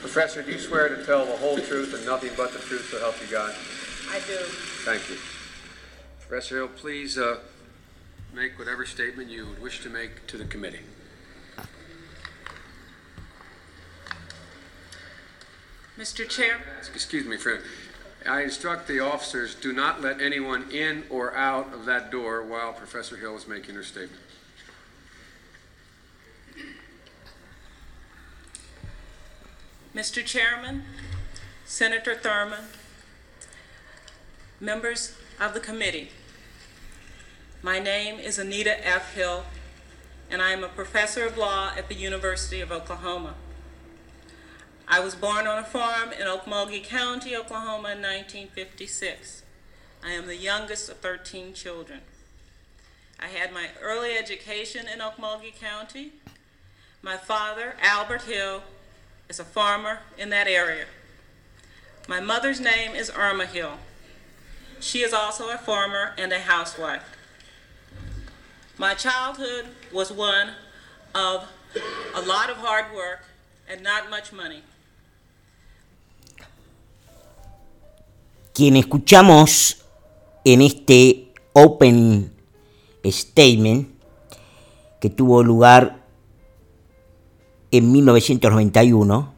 Professor, do you swear to tell the whole truth and nothing but the truth so help you God? I do. Thank you. Professor Hill, please uh, make whatever statement you would wish to make to the committee. Mr. Chair, Excuse me, friend. I instruct the officers, do not let anyone in or out of that door while Professor Hill is making her statement. Mr. Chairman, Senator Thurman, members of the committee, my name is Anita F. Hill, and I am a professor of law at the University of Oklahoma. I was born on a farm in Okmulgee County, Oklahoma in 1956. I am the youngest of 13 children. I had my early education in Okmulgee County. My father, Albert Hill, is a farmer in that area. My mother's name is Irma Hill. She is also a farmer and a housewife. My childhood was one of a lot of hard work and not much money. Quien escuchamos en este Open Statement que tuvo lugar en 1991,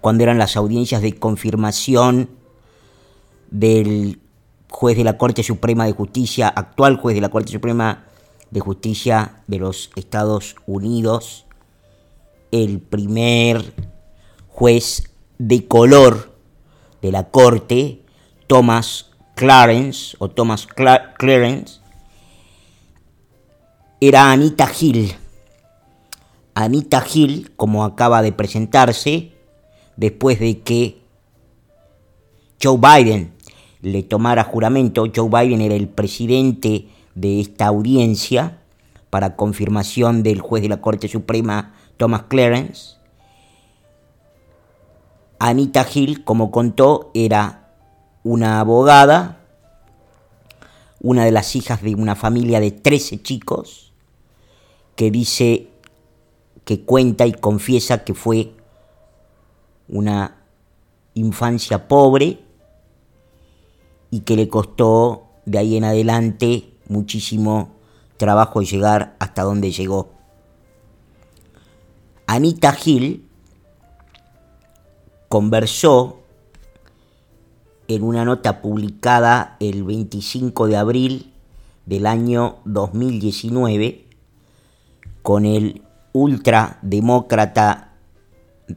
cuando eran las audiencias de confirmación del juez de la Corte Suprema de Justicia, actual juez de la Corte Suprema de Justicia de los Estados Unidos, el primer juez de color de la Corte, Thomas Clarence, o Thomas Cla Clarence, era Anita Hill. Anita Hill, como acaba de presentarse, después de que Joe Biden le tomara juramento, Joe Biden era el presidente de esta audiencia para confirmación del juez de la Corte Suprema Thomas Clarence. Anita Hill, como contó, era una abogada, una de las hijas de una familia de 13 chicos, que dice que cuenta y confiesa que fue una infancia pobre y que le costó de ahí en adelante muchísimo trabajo llegar hasta donde llegó. Anita Hill conversó en una nota publicada el 25 de abril del año 2019 con el ultrademócrata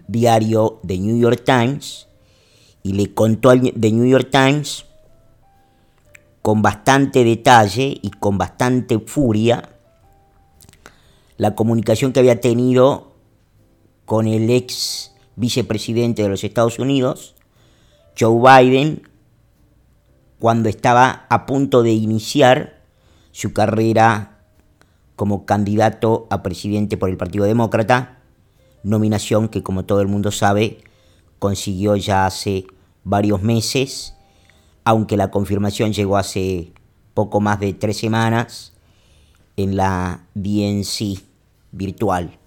diario The New York Times y le contó al The New York Times con bastante detalle y con bastante furia la comunicación que había tenido con el ex vicepresidente de los Estados Unidos, Joe Biden, cuando estaba a punto de iniciar su carrera como candidato a presidente por el Partido Demócrata, nominación que como todo el mundo sabe consiguió ya hace varios meses, aunque la confirmación llegó hace poco más de tres semanas en la DNC virtual.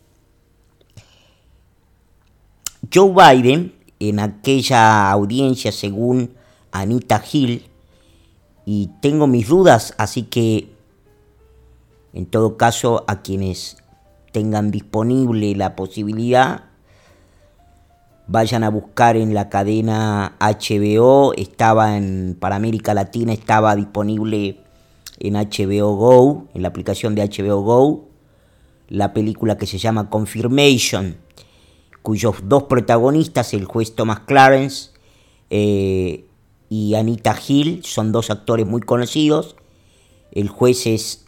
Joe Biden, en aquella audiencia, según Anita Hill, y tengo mis dudas, así que en todo caso a quienes tengan disponible la posibilidad, vayan a buscar en la cadena HBO, estaba en, para América Latina, estaba disponible en HBO Go, en la aplicación de HBO Go, la película que se llama Confirmation, cuyos dos protagonistas, el juez Thomas Clarence eh, y Anita Hill, son dos actores muy conocidos. El juez es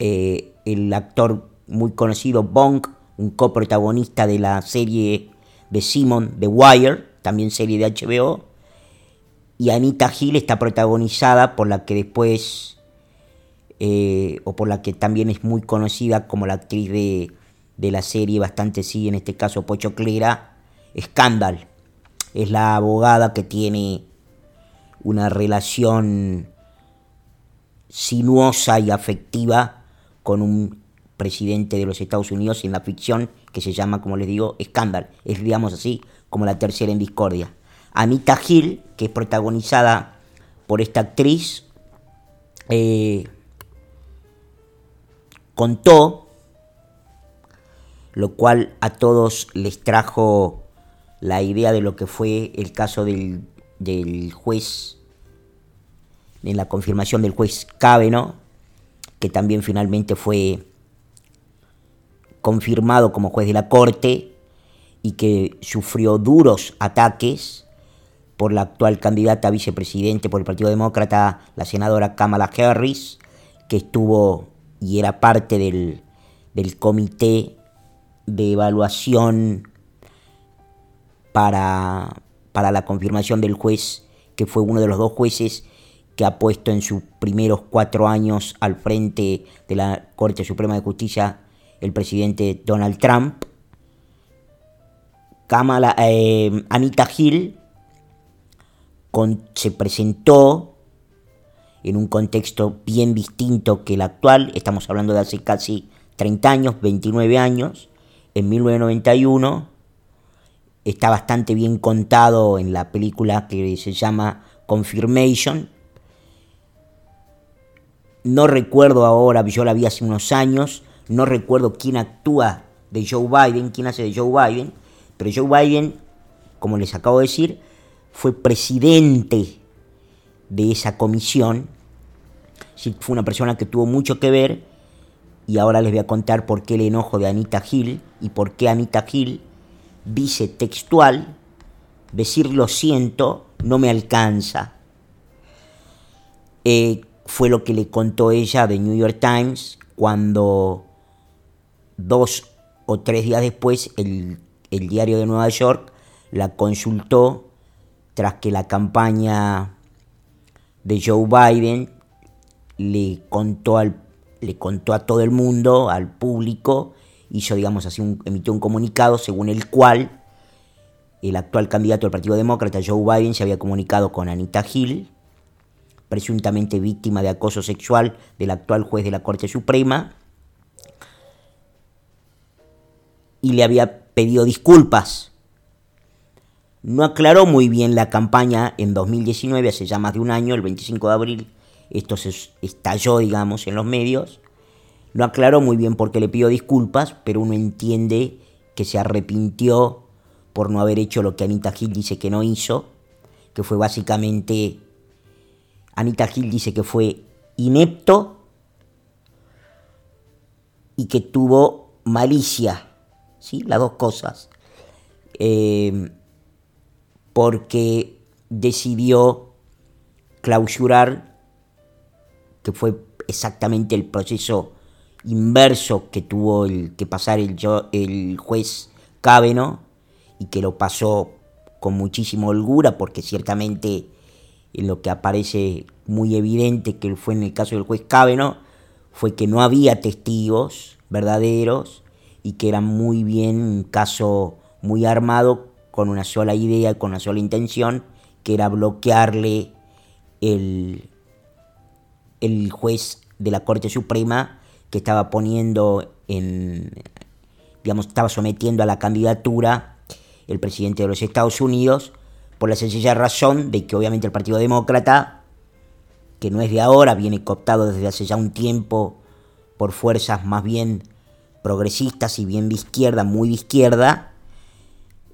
eh, el actor muy conocido Bong, un coprotagonista de la serie de Simon, The Wire, también serie de HBO. Y Anita Hill está protagonizada por la que después, eh, o por la que también es muy conocida como la actriz de, de la serie, bastante sí, en este caso Pocho Clera, Scandal. Es la abogada que tiene una relación sinuosa y afectiva con un presidente de los Estados Unidos en la ficción que se llama, como les digo, Scandal. Es, digamos así, como la tercera en discordia. Anita Hill, que es protagonizada por esta actriz, eh, contó, lo cual a todos les trajo la idea de lo que fue el caso del, del juez, en la confirmación del juez Caveno, que también finalmente fue confirmado como juez de la Corte y que sufrió duros ataques por la actual candidata a vicepresidente por el Partido Demócrata, la senadora Kamala Harris, que estuvo y era parte del, del comité de evaluación para, para la confirmación del juez, que fue uno de los dos jueces que ha puesto en sus primeros cuatro años al frente de la Corte Suprema de Justicia el presidente Donald Trump. Kamala, eh, Anita Hill se presentó en un contexto bien distinto que el actual, estamos hablando de hace casi 30 años, 29 años, en 1991, está bastante bien contado en la película que se llama Confirmation. No recuerdo ahora, yo la vi hace unos años, no recuerdo quién actúa de Joe Biden, quién hace de Joe Biden, pero Joe Biden, como les acabo de decir, fue presidente de esa comisión. fue una persona que tuvo mucho que ver y ahora les voy a contar por qué el enojo de Anita Hill y por qué Anita Hill dice textual, decir lo siento no me alcanza. Eh, fue lo que le contó ella de New York Times cuando dos o tres días después el, el diario de Nueva York la consultó tras que la campaña de Joe Biden le contó, al, le contó a todo el mundo, al público, hizo, digamos así, emitió un comunicado según el cual el actual candidato del Partido Demócrata, Joe Biden, se había comunicado con Anita Hill, presuntamente víctima de acoso sexual del actual juez de la Corte Suprema, y le había pedido disculpas no aclaró muy bien la campaña en 2019, hace ya más de un año, el 25 de abril, esto se estalló, digamos, en los medios. No aclaró muy bien por qué le pidió disculpas, pero uno entiende que se arrepintió por no haber hecho lo que Anita Gil dice que no hizo, que fue básicamente, Anita Gil dice que fue inepto y que tuvo malicia, ¿sí? Las dos cosas. Eh, porque decidió clausurar, que fue exactamente el proceso inverso que tuvo el, que pasar el, el juez Cáveno y que lo pasó con muchísima holgura porque ciertamente en lo que aparece muy evidente que fue en el caso del juez Cáveno fue que no había testigos verdaderos y que era muy bien un caso muy armado con una sola idea, con una sola intención, que era bloquearle el, el juez de la Corte Suprema que estaba poniendo en, digamos, estaba sometiendo a la candidatura el presidente de los Estados Unidos por la sencilla razón de que obviamente el Partido Demócrata, que no es de ahora, viene cooptado desde hace ya un tiempo por fuerzas más bien progresistas y bien de izquierda, muy de izquierda,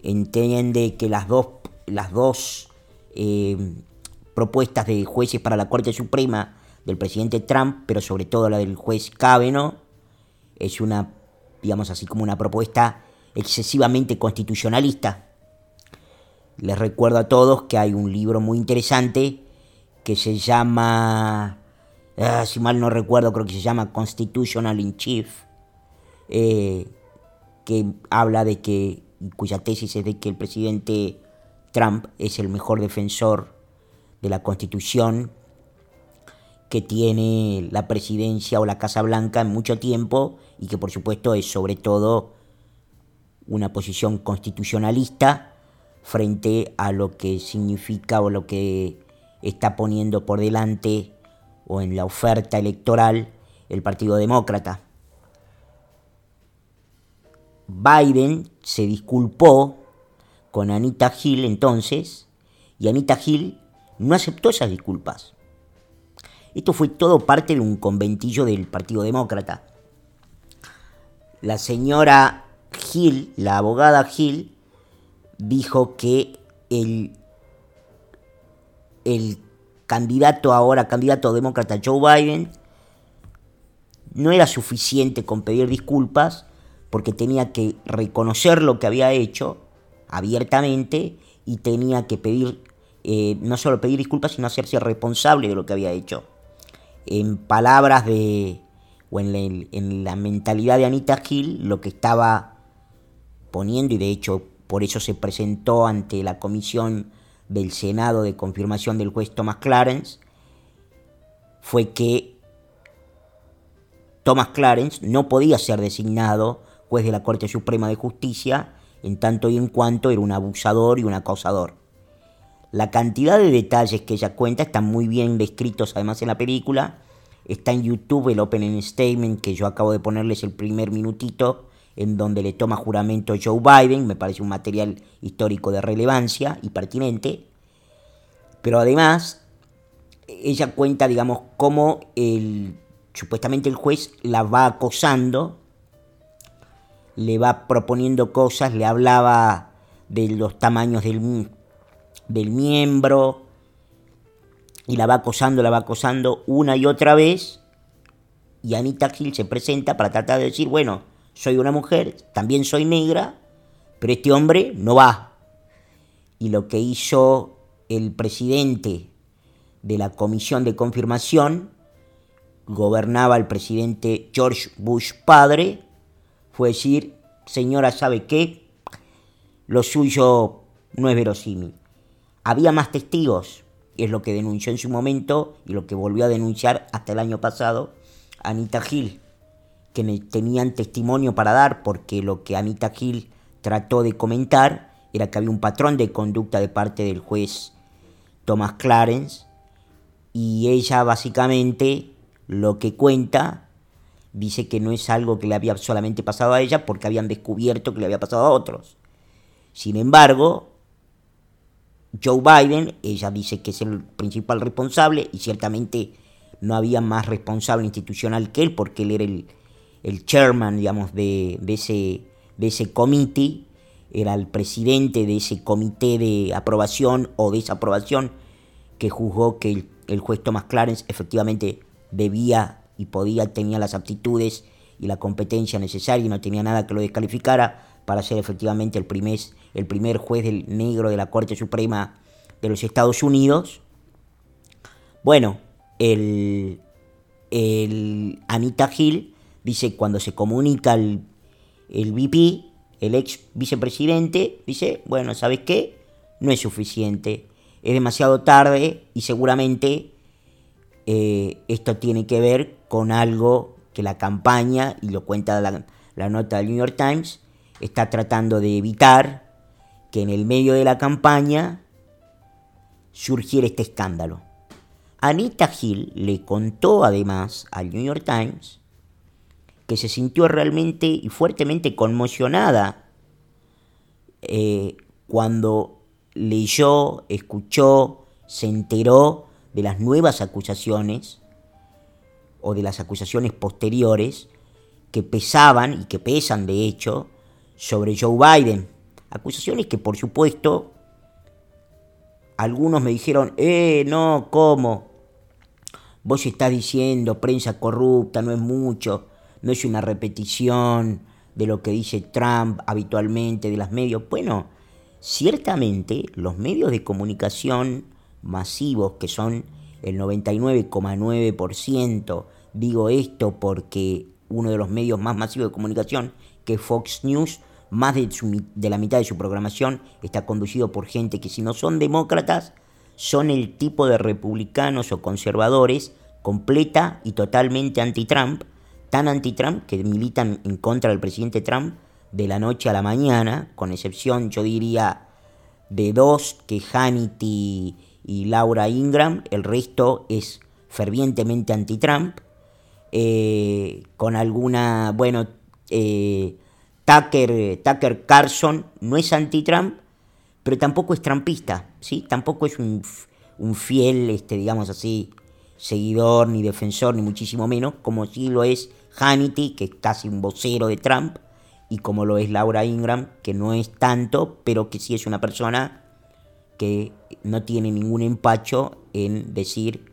entiende que las dos, las dos eh, propuestas de jueces para la Corte Suprema del presidente Trump, pero sobre todo la del juez Kavanaugh, es una, digamos así, como una propuesta excesivamente constitucionalista. Les recuerdo a todos que hay un libro muy interesante que se llama, ah, si mal no recuerdo, creo que se llama Constitutional in Chief, eh, que habla de que cuya tesis es de que el presidente Trump es el mejor defensor de la Constitución que tiene la presidencia o la Casa Blanca en mucho tiempo y que por supuesto es sobre todo una posición constitucionalista frente a lo que significa o lo que está poniendo por delante o en la oferta electoral el Partido Demócrata. Biden se disculpó con Anita Hill entonces, y Anita Hill no aceptó esas disculpas. Esto fue todo parte de un conventillo del Partido Demócrata. La señora Hill, la abogada Hill, dijo que el, el candidato ahora, candidato demócrata Joe Biden, no era suficiente con pedir disculpas porque tenía que reconocer lo que había hecho abiertamente y tenía que pedir, eh, no solo pedir disculpas, sino hacerse responsable de lo que había hecho. En palabras de, o en la, en la mentalidad de Anita Hill, lo que estaba poniendo, y de hecho por eso se presentó ante la comisión del Senado de confirmación del juez Thomas Clarence, fue que Thomas Clarence no podía ser designado juez de la Corte Suprema de Justicia en tanto y en cuanto era un abusador y un acosador. La cantidad de detalles que ella cuenta están muy bien descritos además en la película. Está en YouTube el opening statement que yo acabo de ponerles el primer minutito en donde le toma juramento Joe Biden, me parece un material histórico de relevancia y pertinente, pero además ella cuenta, digamos, cómo el, supuestamente el juez la va acosando, le va proponiendo cosas, le hablaba de los tamaños del, del miembro, y la va acosando, la va acosando una y otra vez, y Anita Hill se presenta para tratar de decir, bueno, soy una mujer, también soy negra, pero este hombre no va. Y lo que hizo el presidente de la comisión de confirmación, gobernaba el presidente George Bush padre, fue decir, señora, ¿sabe qué? Lo suyo no es verosímil. Había más testigos, es lo que denunció en su momento y lo que volvió a denunciar hasta el año pasado Anita Hill que tenían testimonio para dar, porque lo que Anita Hill trató de comentar era que había un patrón de conducta de parte del juez Thomas Clarence, y ella básicamente lo que cuenta dice que no es algo que le había solamente pasado a ella porque habían descubierto que le había pasado a otros. Sin embargo, Joe Biden, ella dice que es el principal responsable y ciertamente no había más responsable institucional que él porque él era el, el chairman, digamos, de, ese, de ese comité, era el presidente de ese comité de aprobación o desaprobación que juzgó que el, juez Thomas Clarence efectivamente debía y podía, tenía las aptitudes y la competencia necesaria y no tenía nada que lo descalificara para ser efectivamente el primer, el primer juez del negro de la Corte Suprema de los Estados Unidos. Bueno, el, el Anita Hill dice, cuando se comunica el, el VP, el ex vicepresidente, dice, bueno, ¿sabes qué? No es suficiente, es demasiado tarde y seguramente eh, esto tiene que ver con algo que la campaña, y lo cuenta la, nota del New York Times, está tratando de evitar que en el medio de la campaña surgiera este escándalo. Anita Hill le contó además al New York Times que se sintió realmente y fuertemente conmocionada eh, cuando leyó, escuchó, se enteró de las nuevas acusaciones o de las acusaciones posteriores que pesaban y que pesan de hecho sobre Joe Biden. Acusaciones que por supuesto algunos me dijeron, eh, no, ¿cómo? Vos estás diciendo prensa corrupta, no es mucho no es una repetición de lo que dice Trump habitualmente de los medios. Bueno, ciertamente los medios de comunicación masivos, que son el 99,9%, digo esto porque uno de los medios más masivos de comunicación, que es Fox News, más de, de la mitad de su programación está conducido por gente que si no son demócratas, son el tipo de republicanos o conservadores completa y totalmente anti-Trump, tan anti-Trump que militan en contra del presidente Trump de la noche a la mañana, con excepción, yo diría, de dos, que Hannity y Laura Ingram, el resto es fervientemente anti-Trump, eh, con alguna, bueno, eh, Tucker, Tucker no es anti-Trump, pero tampoco es trampista, ¿sí? Tampoco es un, un fiel, este, digamos así, seguidor, ni defensor, ni muchísimo menos, como sí lo es Hannity, que es casi un vocero de Trump, y como lo es Laura Ingram, que no es tanto, pero que sí es una persona que no tiene ningún empacho en decir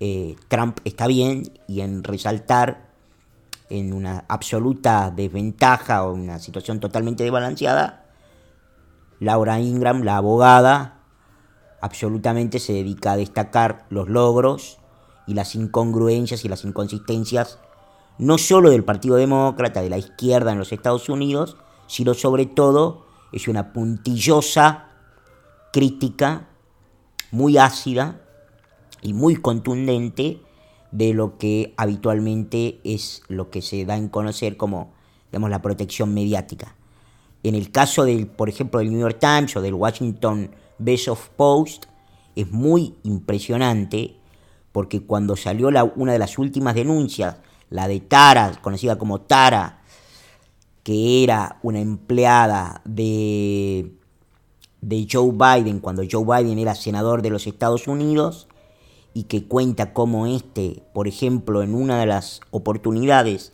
eh, Trump está bien y en resaltar en una absoluta desventaja o una situación totalmente desbalanceada, Laura Ingram, la abogada, absolutamente se dedica a destacar los logros y las incongruencias y las inconsistencias no solo del Partido Demócrata, de la izquierda en los Estados Unidos, sino sobre todo es una puntillosa crítica muy ácida y muy contundente de lo que habitualmente es lo que se da en conocer como digamos, la protección mediática. En el caso del, por ejemplo, del New York Times o del Washington Best of Post, es muy impresionante porque cuando salió la, una de las últimas denuncias, la de Tara, conocida como Tara, que era una empleada de de Joe Biden cuando Joe Biden era senador de los Estados Unidos y que cuenta cómo este, por ejemplo, en una de las oportunidades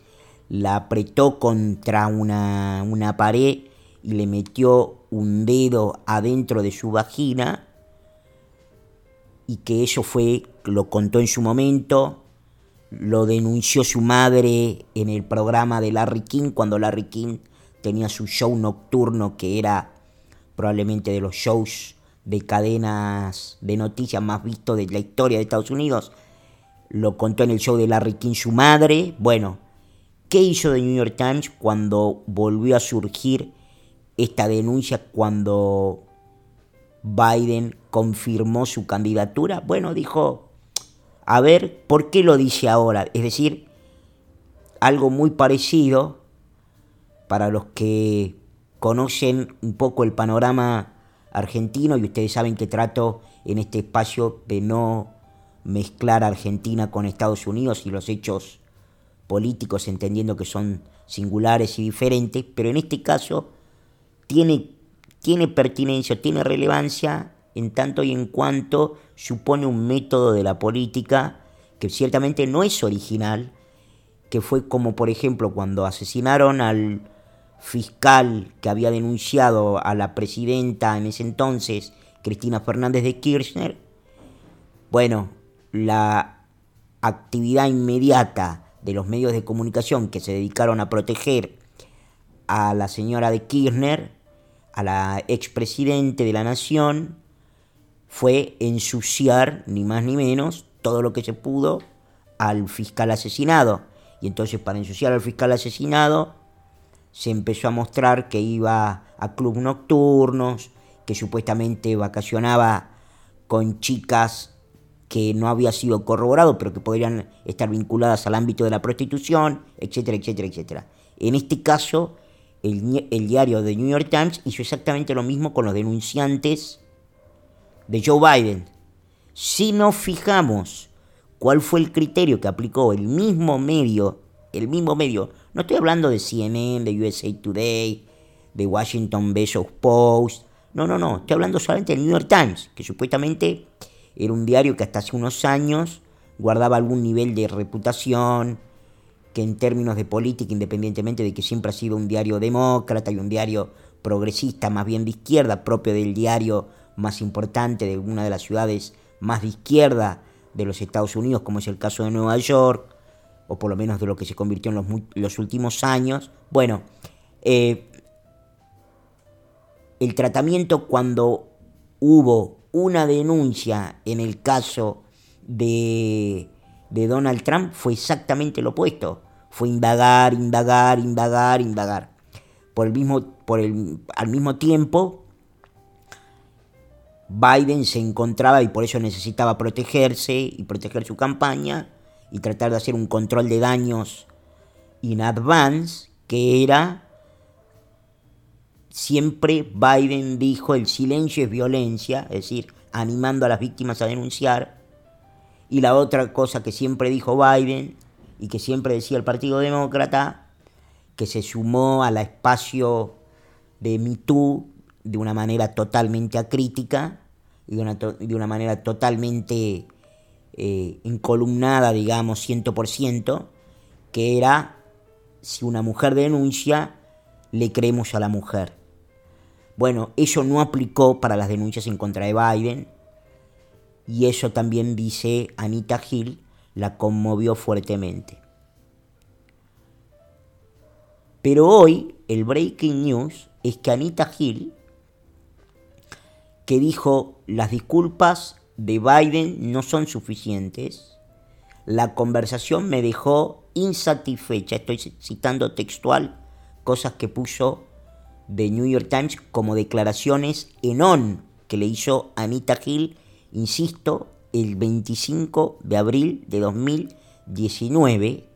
la apretó contra una, una pared y le metió un dedo adentro de su vagina y que eso fue, lo contó en su momento, lo denunció su madre en el programa de Larry King cuando Larry King tenía su show nocturno que era probablemente de los shows de cadenas de noticias más vistos de la historia de Estados Unidos. Lo contó en el show de Larry King su madre. Bueno, ¿qué hizo The New York Times cuando volvió a surgir esta denuncia cuando Biden confirmó su candidatura? Bueno, dijo, a ver, ¿por qué lo dice ahora? Es decir, algo muy parecido para los que conocen un poco el panorama argentino y ustedes saben que trato en este espacio de no mezclar Argentina con Estados Unidos y los hechos políticos entendiendo que son singulares y diferentes, pero en este caso tiene, tiene pertinencia, tiene relevancia en tanto y en cuanto supone un método de la política que ciertamente no es original, que fue como por ejemplo cuando asesinaron al fiscal que había denunciado a la presidenta en ese entonces, Cristina Fernández de Kirchner, bueno, la actividad inmediata de los medios de comunicación que se dedicaron a proteger a la señora de Kirchner, a la expresidente de la nación, fue ensuciar, ni más ni menos, todo lo que se pudo al fiscal asesinado. Y entonces para ensuciar al fiscal asesinado, se empezó a mostrar que iba a clubes nocturnos, que supuestamente vacacionaba con chicas que no había sido corroborado, pero que podrían estar vinculadas al ámbito de la prostitución, etcétera, etcétera, etcétera. En este caso, el, el diario The New York Times hizo exactamente lo mismo con los denunciantes de Joe Biden. Si nos fijamos cuál fue el criterio que aplicó el mismo medio, el mismo medio no estoy hablando de CNN, de USA Today, de Washington Business Post. No, no, no. Estoy hablando solamente del New York Times, que supuestamente era un diario que hasta hace unos años guardaba algún nivel de reputación, que en términos de política, independientemente de que siempre ha sido un diario demócrata y un diario progresista, más bien de izquierda, propio del diario más importante de una de las ciudades más de izquierda de los Estados Unidos, como es el caso de Nueva York, o por lo menos de lo que se convirtió en los, últimos años. Bueno, eh, el tratamiento cuando hubo una denuncia en el caso de, de Donald Trump fue exactamente lo opuesto. Fue indagar, indagar, indagar, indagar. Por el mismo, por el, al mismo tiempo, Biden se encontraba y por eso necesitaba protegerse y proteger su campaña y tratar de hacer un control de daños in advance, que era siempre Biden dijo el silencio es violencia, es decir, animando a las víctimas a denunciar. Y la otra cosa que siempre dijo Biden y que siempre decía el Partido Demócrata, que se sumó al espacio de Me de una manera totalmente acrítica y de una, de una manera totalmente eh, incolumnada, digamos, 100%, que era si una mujer denuncia, le creemos a la mujer. Bueno, eso no aplicó para las denuncias en contra de Biden y eso también dice Anita Hill, la conmovió fuertemente. Pero hoy el breaking news es que Anita Hill, que dijo las disculpas de Biden no son suficientes, la conversación me dejó insatisfecha, estoy citando textual cosas que puso de New York Times como declaraciones en on que le hizo Anita Hill, insisto, el 25 de abril de 2019,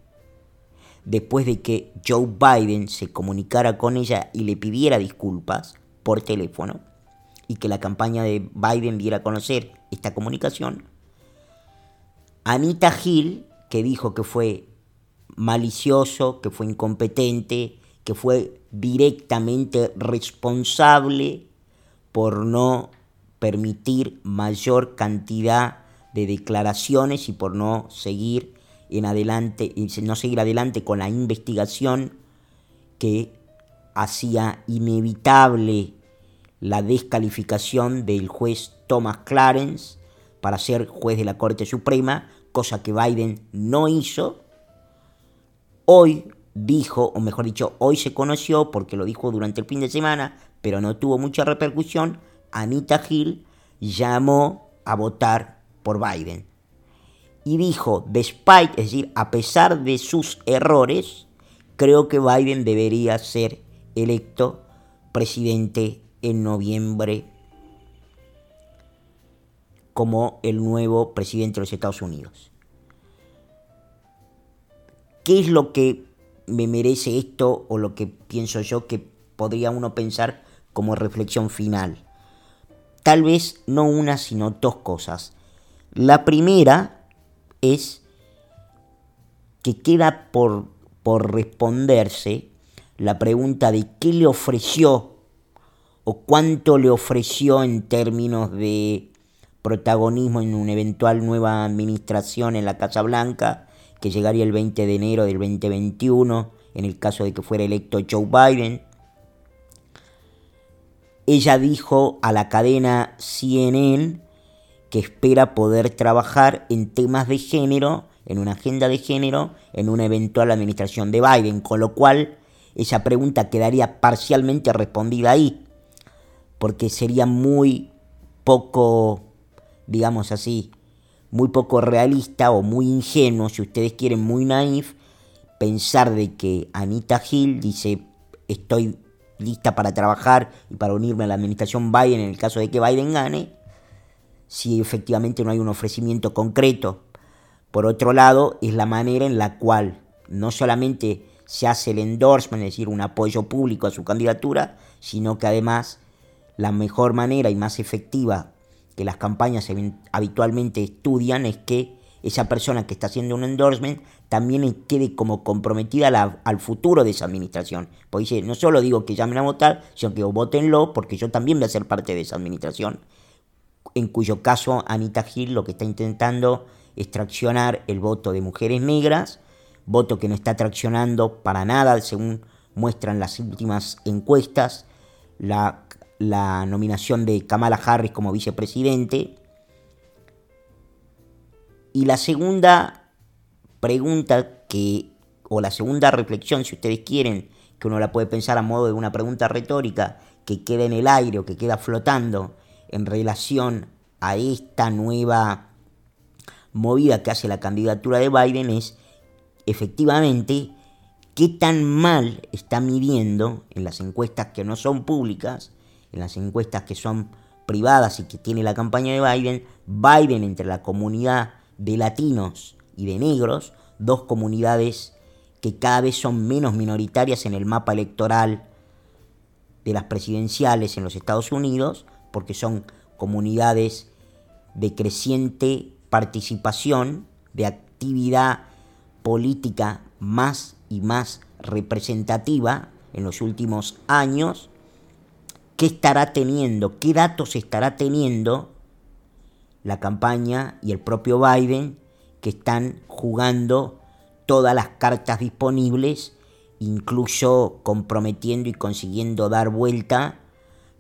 después de que Joe Biden se comunicara con ella y le pidiera disculpas por teléfono, y que la campaña de Biden diera a conocer esta comunicación, Anita Hill, que dijo que fue malicioso, que fue incompetente, que fue directamente responsable por no permitir mayor cantidad de declaraciones y por no seguir en adelante, no seguir adelante con la investigación que hacía inevitable la descalificación del juez Thomas Clarence para ser juez de la Corte Suprema, cosa que Biden no hizo. Hoy dijo, o mejor dicho, hoy se conoció, porque lo dijo durante el fin de semana, pero no tuvo mucha repercusión, Anita Hill llamó a votar por Biden. Y dijo, despite, es decir, a pesar de sus errores, creo que Biden debería ser electo presidente en noviembre como el nuevo presidente de los Estados Unidos. ¿Qué es lo que me merece esto o lo que pienso yo que podría uno pensar como reflexión final? Tal vez no una, sino dos cosas. La primera es que queda por, por responderse la pregunta de qué le ofreció o cuánto le ofreció en términos de protagonismo en una eventual nueva administración en la Casa Blanca, que llegaría el 20 de enero del 2021, en el caso de que fuera electo Joe Biden. Ella dijo a la cadena CNN que espera poder trabajar en temas de género, en una agenda de género, en una eventual administración de Biden, con lo cual esa pregunta quedaría parcialmente respondida ahí, porque sería muy poco, digamos así, muy poco realista o muy ingenuo, si ustedes quieren, muy naif, pensar de que Anita Hill dice estoy lista para trabajar y para unirme a la administración Biden en el caso de que Biden gane, si efectivamente no hay un ofrecimiento concreto. Por otro lado, es la manera en la cual no solamente se hace el endorsement, es decir, un apoyo público a su candidatura, sino que además la mejor manera y más efectiva que las campañas habitualmente estudian es que esa persona que está haciendo un endorsement también quede como comprometida al futuro de esa administración. Porque no solo digo que llamen a votar, sino que votenlo porque yo también voy a ser parte de esa administración. En cuyo caso Anita Hill lo que está intentando es traccionar el voto de mujeres negras, voto que no está traccionando para nada, según muestran las últimas encuestas, la nominación de Kamala Harris como vicepresidente, y la segunda pregunta que, o la segunda reflexión, si ustedes quieren, que uno la puede pensar a modo de una pregunta retórica que queda en el aire o que queda flotando en relación a esta nueva movida que hace la candidatura de Biden es efectivamente qué tan mal está midiendo en las encuestas que no son públicas, en las encuestas que son privadas y que tiene la campaña de Biden, Biden entre la comunidad de latinos y de negros, dos comunidades que cada vez son menos minoritarias en el mapa electoral de las presidenciales en los Estados Unidos, porque son comunidades de creciente participación, de actividad política más y más representativa en los últimos años, qué estará teniendo, qué datos estará teniendo la campaña y el propio Biden que están jugando todas las cartas disponibles, incluso comprometiendo y consiguiendo dar vuelta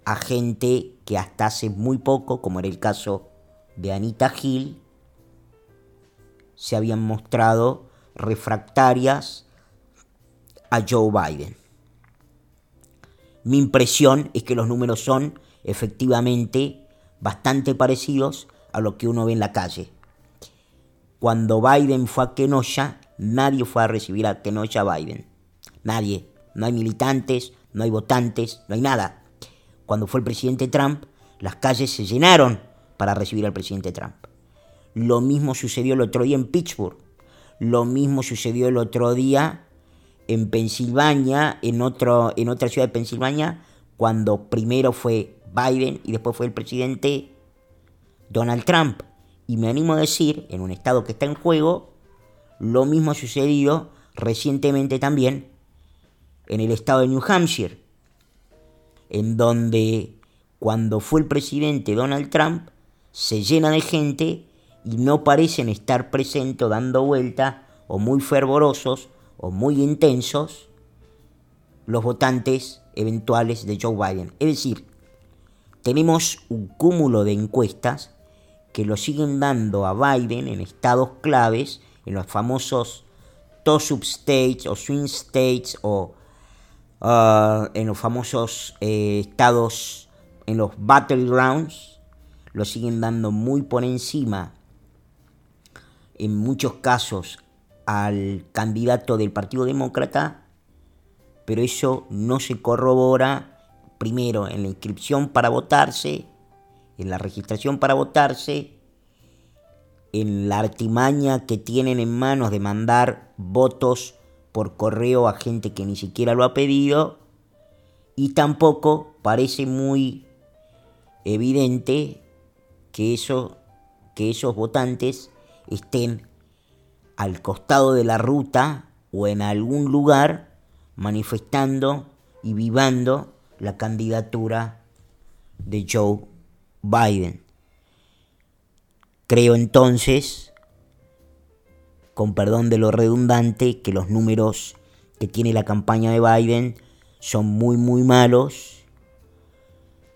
a gente que hasta hace muy poco, como era el caso de Anita Hill, se habían mostrado refractarias a Joe Biden. Mi impresión es que los números son efectivamente bastante parecidos a lo que uno ve en la calle. Cuando Biden fue a Kenosha, nadie fue a recibir a Kenosha Biden. Nadie. No hay militantes, no hay votantes, no hay nada. Cuando fue el presidente Trump, las calles se llenaron para recibir al presidente Trump. Lo mismo sucedió el otro día en Pittsburgh. Lo mismo sucedió el otro día en Pensilvania, en, otro, en otra ciudad de Pensilvania, cuando primero fue Biden y después fue el presidente Donald Trump. Y me animo a decir, en un estado que está en juego, lo mismo ha sucedido recientemente también en el estado de New Hampshire, en donde cuando fue el presidente Donald Trump se llena de gente y no parecen estar presentes dando vuelta o muy fervorosos o muy intensos los votantes eventuales de Joe Biden. Es decir, tenemos un cúmulo de encuestas que lo siguen dando a Biden en estados claves, en los famosos toss-up states o swing states o uh, en los famosos eh, estados, en los battlegrounds, lo siguen dando muy por encima, en muchos casos, al candidato del Partido Demócrata, pero eso no se corrobora primero en la inscripción para votarse, en la registración para votarse, en la artimaña que tienen en manos de mandar votos por correo a gente que ni siquiera lo ha pedido, y tampoco parece muy evidente que, que esos votantes estén al costado de la ruta o en algún lugar manifestando y vivando la candidatura de Joe Biden. Creo entonces, con perdón de lo redundante, que los números que tiene la campaña de Biden son muy muy malos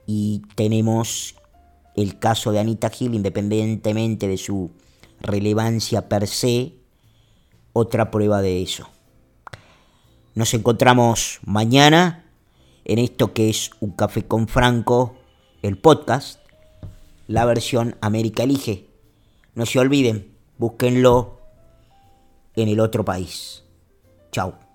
y tenemos el caso de Anita Hill, independientemente de su relevancia per se, otra prueba de eso. Nos encontramos mañana en esto que es un café con Franco, el podcast la versión América Elige. No se olviden, búsquenlo en el otro país. Chao.